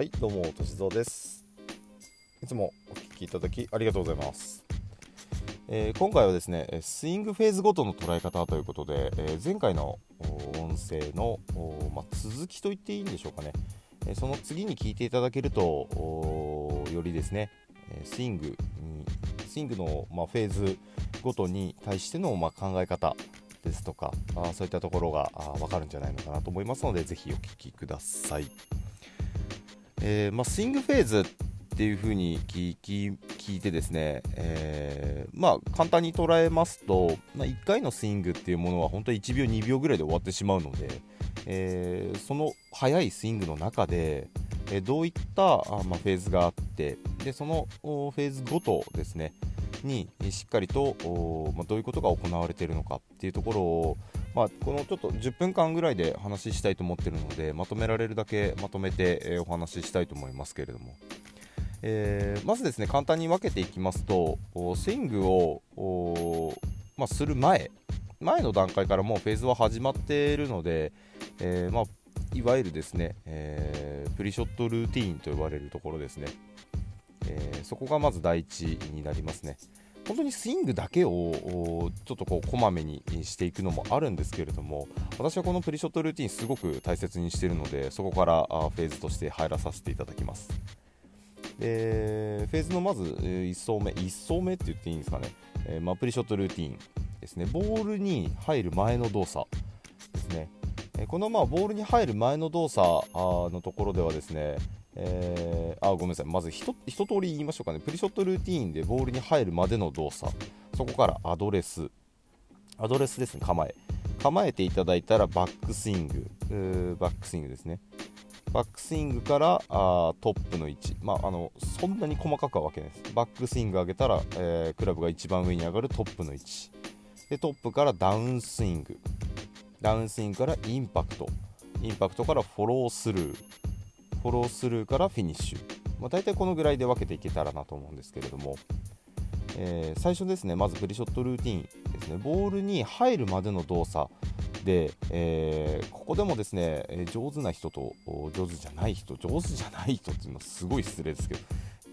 はいどうもとしぞうです。いつもお聞きいただきありがとうございます、えー今回はですねえスイングフェーズごとの捉え方ということで、えー前回の音声のまあ続きと言っていいんでしょうかね、えーその次に聞いていただけるとよりですねえスイングにスイングの、まあ、フェーズごとに対しての、まあ、考え方ですとかあそういったところがあ分かるんじゃないのかなと思いますのでぜひお聞きください、えーまあ、スイングフェーズっていうふうに聞き聞いてですね、えーまあ、簡単に捉えますと、まあ、1回のスイングっていうものは本当に1秒2秒ぐらいで終わってしまうので、えーその速いスイングの中で、えどういったあ、まあ、フェーズがあってでそのフェーズごとですねにしっかりと、まあ、どういうことが行われているのかっていうところを、まあ、このちょっと10分間ぐらいで話したいと思っているのでまとめられるだけまとめて、えお話ししたいと思いますけれども、えーまずですね簡単に分けていきますとスイングを、まあ、する前前の段階からもうフェーズは始まっているので、えーまあ、いわゆるですね、えープリショットルーティーンと呼ばれるところですね、えそこがまず第一になりますね。本当にスイングだけをちょっとこうこまめにしていくのもあるんですけれども私はこのプリショットルーティンすごく大切にしているのでそこからフェーズとして入らさせていただきます。でフェーズのまず1層目1層目って言っていいんですかね、えまあ、プリショットルーティンですね。ボールに入る前の動作ですね。えこのまあボールに入る前の動作のところではですね、えーあごめんなさい。まず一一通り言いましょうかね。プリショットルーティーンでボールに入るまでの動作。そこからアドレス。アドレスですね。構え。構えていただいたらバックスイング。バックスイングですね。バックスイングからあトップの位置、まあ、あのそんなに細かくは分けないです。バックスイング上げたら、えークラブが一番上に上がるトップの位置。でトップからダウンスイング。ダウンスイングからインパクト。インパクトからフォロースルー。フォロースルーからフィニッシュ、まあ、大体このぐらいで分けていけたらなと思うんですけれども、えー最初ですねまずプリショットルーティンですね。ボールに入るまでの動作で、えーここでもですねえ上手な人と上手じゃない人上手じゃない人っていうのはすごい失礼ですけど、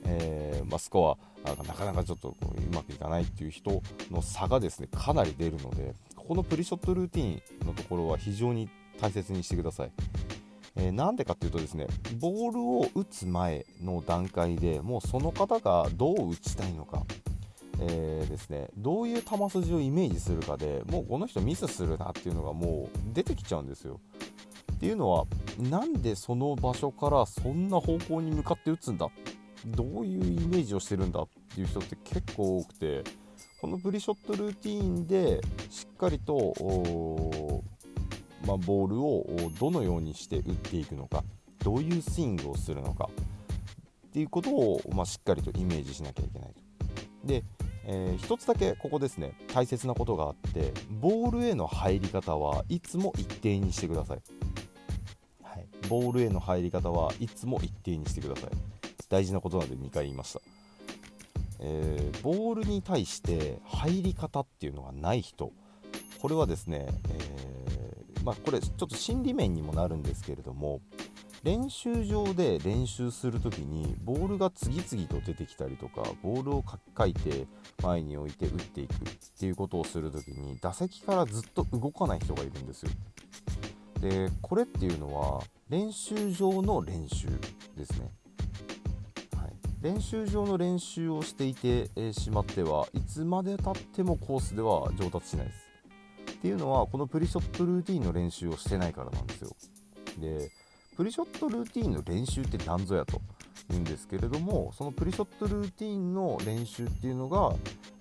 えーまあ、スコアがなかなかちょっとこううまくいかないっていう人の差がですねかなり出るのでここのプリショットルーティンのところは非常に大切にしてください。えーなんでかっていうとですねボールを打つ前の段階でもうその方がどう打ちたいのか、えーですね、どういう球筋をイメージするかでもうこの人ミスするなっていうのがもう出てきちゃうんですよ。っていうのはなんでその場所からそんな方向に向かって打つんだ？どういうイメージをしてるんだっていう人って結構多くてこのプリショットルーティーンでしっかりとまあ、ボールをどのようにして打っていくのかどういうスイングをするのかっていうことを、まあ、しっかりとイメージしなきゃいけないと。で、えー一つだけここですね大切なことがあってボールへの入り方はいつも一定にしてください、はい、ボールへの入り方はいつも一定にしてください。大事なことなので2回言いました、えーボールに対して入り方っていうのがない人これはですね、えーまあ、これちょっと心理面にもなるんですけれども練習場で練習するときにボールが次々と出てきたりとかボールをかかいて前に置いて打っていくっていうことをするときに打席からずっと動かない人がいるんですよ。でこれっていうのは練習場の練習ですね、練習場の練習をしていて、えしまってはいつまでたってもコースでは上達しないです。っていうのはこのプリショットルーティンの練習をしてないからなんですよ。でプリショットルーティンの練習って何ぞやと言うんですけれどもそのプリショットルーティンの練習っていうのが、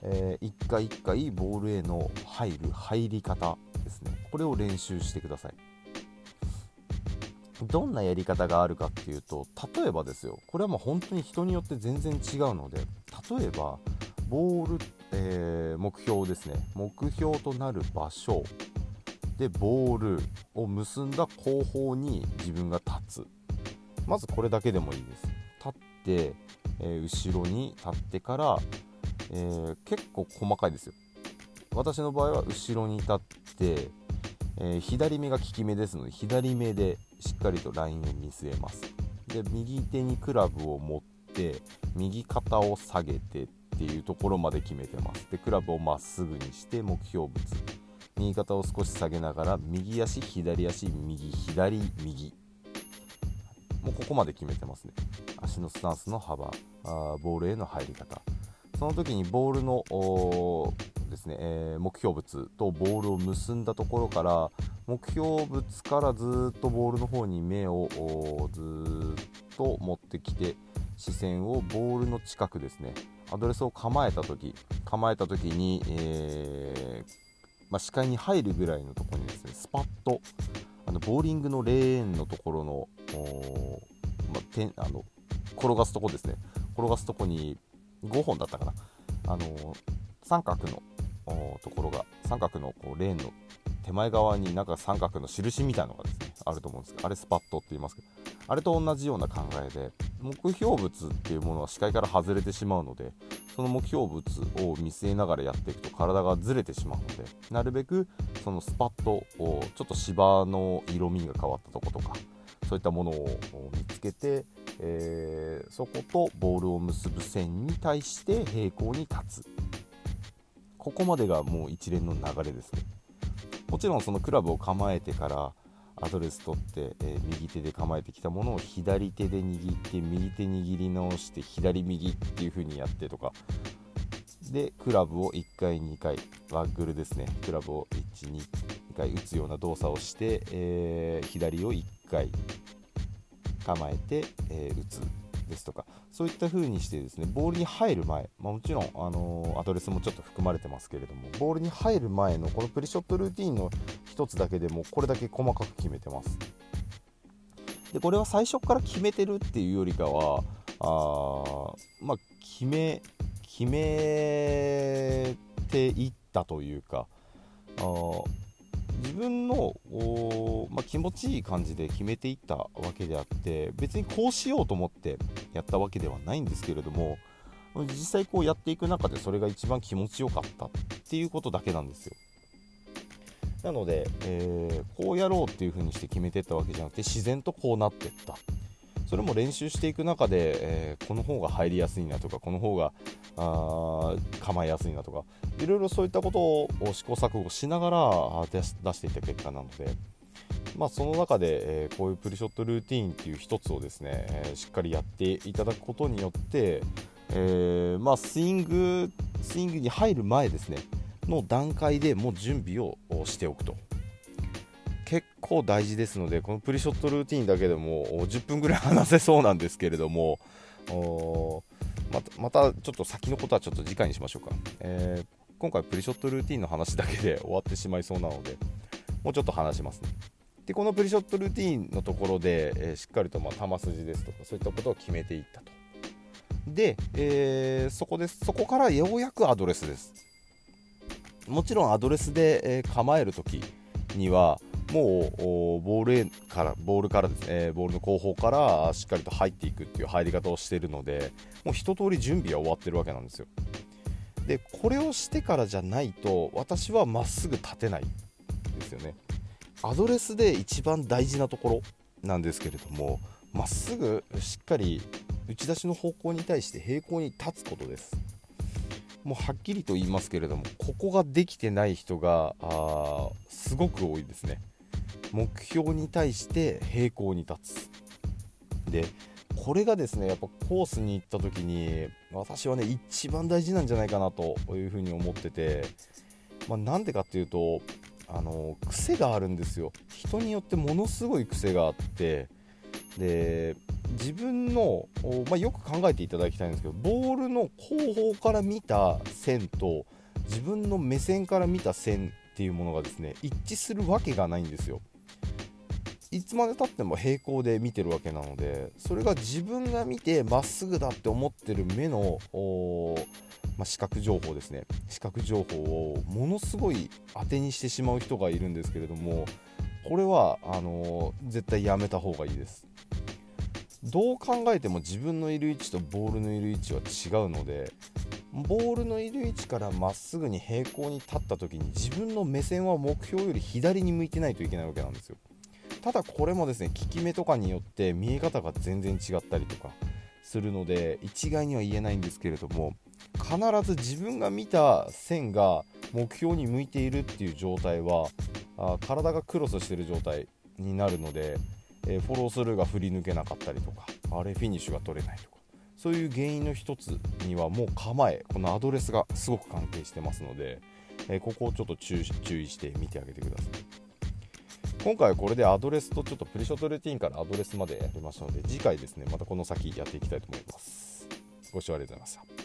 えー一回一回ボールへの入る入り方ですね。これを練習してください。どんなやり方があるかっていうと例えばですよ。これはもう本当に人によって全然違うので例えばボール、えー目標ですね。目標となる場所。でボールを結んだ後方に自分が立つ。まずこれだけでもいいです。立って、えー後ろに立ってから、えー結構細かいですよ。私の場合は後ろに立って、え左目が利き目ですので左目でしっかりとラインを見据えます。右手にクラブを持って右肩を下げてっていうところまで決めてます。でクラブをまっすぐにして目標物。右肩を少し下げながら右足左足右左右。もうここまで決めてますね。足のスタンスの幅。あボールへの入り方。その時にボールのですね、えー、目標物とボールを結んだところから目標物からずっとボールの方に目をずっと持ってきて視線をボールの近くですねアドレスを構えた時構えた時に、えー、まあ、視界に入るぐらいのところにですねスパッとあのボーリングのレーンのところの,、まあ、てあの転がすとこですね。転がすとこに5本だったかな。あの三角のところが三角のこうレーンの手前側になんか三角の印みたいなのがですねあると思うんですけどあれスパットって言いますけどあれと同じような考えで目標物っていうものは視界から外れてしまうのでその目標物を見据えながらやっていくと体がずれてしまうのでなるべくそのスパットをちょっと芝の色味が変わったとことかそういったものを見つけて、えー、そことボールを結ぶ線に対して平行に立つ。ここまでがもう一連の流れですね。もちろんそのクラブを構えてからアドレス取って、えー、右手で構えてきたものを左手で握って右手握り直して左右っていう風にやってとか。でクラブを1回2回ワッグルですね。クラブを12回打つような動作をして、えー、左を1回構えて、えー、打つ。ですとかそういった風にしてですねボールに入る前、まあ、もちろん、あの、アドレスもちょっと含まれてますけれどもボールに入る前のこのプリショットルーティンの1つだけでもこれだけ細かく決めてます。でこれは最初から決めてるっていうよりかはあまあ決め決めていったというかあ自分の、まあ、気持ちいい感じで決めていったわけであって別にこうしようと思ってやったわけではないんですけれども実際こうやっていく中でそれが一番気持ちよかったっていうことだけなんですよ。なので、えー、こうやろうっていうふうにして決めていったわけじゃなくて自然とこうなっていった。それも練習していく中で、えー、この方が入りやすいなとかこの方があ構えやすいなとかいろいろそういったことを試行錯誤しながら出していった結果なので、まあ、その中で、えー、こういうプリショットルーティーンっていう一つをですね、えー、しっかりやっていただくことによって、えー、まあ、スイングスイングに入る前ですねの段階でもう準備をしておくと。結構大事ですのでこのプリショットルーティンだけでも10分ぐらい話せそうなんですけれどもまたまたちょっと先のことはちょっと次回にしましょうか、えー、今回プリショットルーティンの話だけで終わってしまいそうなのでもうちょっと話しますね。でこのプリショットルーティンのところで、えー、しっかりとま球筋ですとかそういったことを決めていったと。で、えー、そこです。そこからようやくアドレスです。もちろんアドレスで、え、構えるときにはもうボールからボールからですね。ボールの後方からしっかりと入っていくっていう入り方をしているのでもう一通り準備は終わってるわけなんですよ。でこれをしてからじゃないと私はまっすぐ立てないですよね。アドレスで一番大事なところなんですけれどもまっすぐしっかり打ち出しの方向に対して平行に立つことです。もうはっきりと言いますけれどもここができてない人があすごく多いですね。目標に対して平行に立つ。でこれがですねやっぱコースに行った時に私はね一番大事なんじゃないかなというふうに思ってて、まあ、なんでかっていうとあの癖があるんですよ。人によってものすごい癖があってで自分の、まあ、よく考えていただきたいんですけどボールの後方から見た線と自分の目線から見た線っていうものがですね一致するわけがないんですよ。いつまでたっても平行で見てるわけなのでそれが自分が見てまっすぐだって思ってる目の、まあ、視覚情報ですね。視覚情報をものすごい当てにしてしまう人がいるんですけれどもこれはあのー、絶対やめた方がいいです。どう考えても自分のいる位置とボールのいる位置は違うのでボールのいる位置からまっすぐに平行に立った時に自分の目線は目標より左に向いてないといけないわけなんですよ。ただこれもですね効き目とかによって見え方が全然違ったりとかするので一概には言えないんですけれども必ず自分が見た線が目標に向いているっていう状態はあ体がクロスしてる状態になるので、えー、フォロースルーが振り抜けなかったりとかあれフィニッシュが取れないとかそういう原因の一つにはもう構えこのアドレスがすごく関係してますので、えー、ここをちょっと注意して見てあげてください。今回はこれでアドレスとちょっとプリショットルーティンからアドレスまでやりましたので次回ですねまたこの先やっていきたいと思います。ご視聴ありがとうございました。